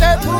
Father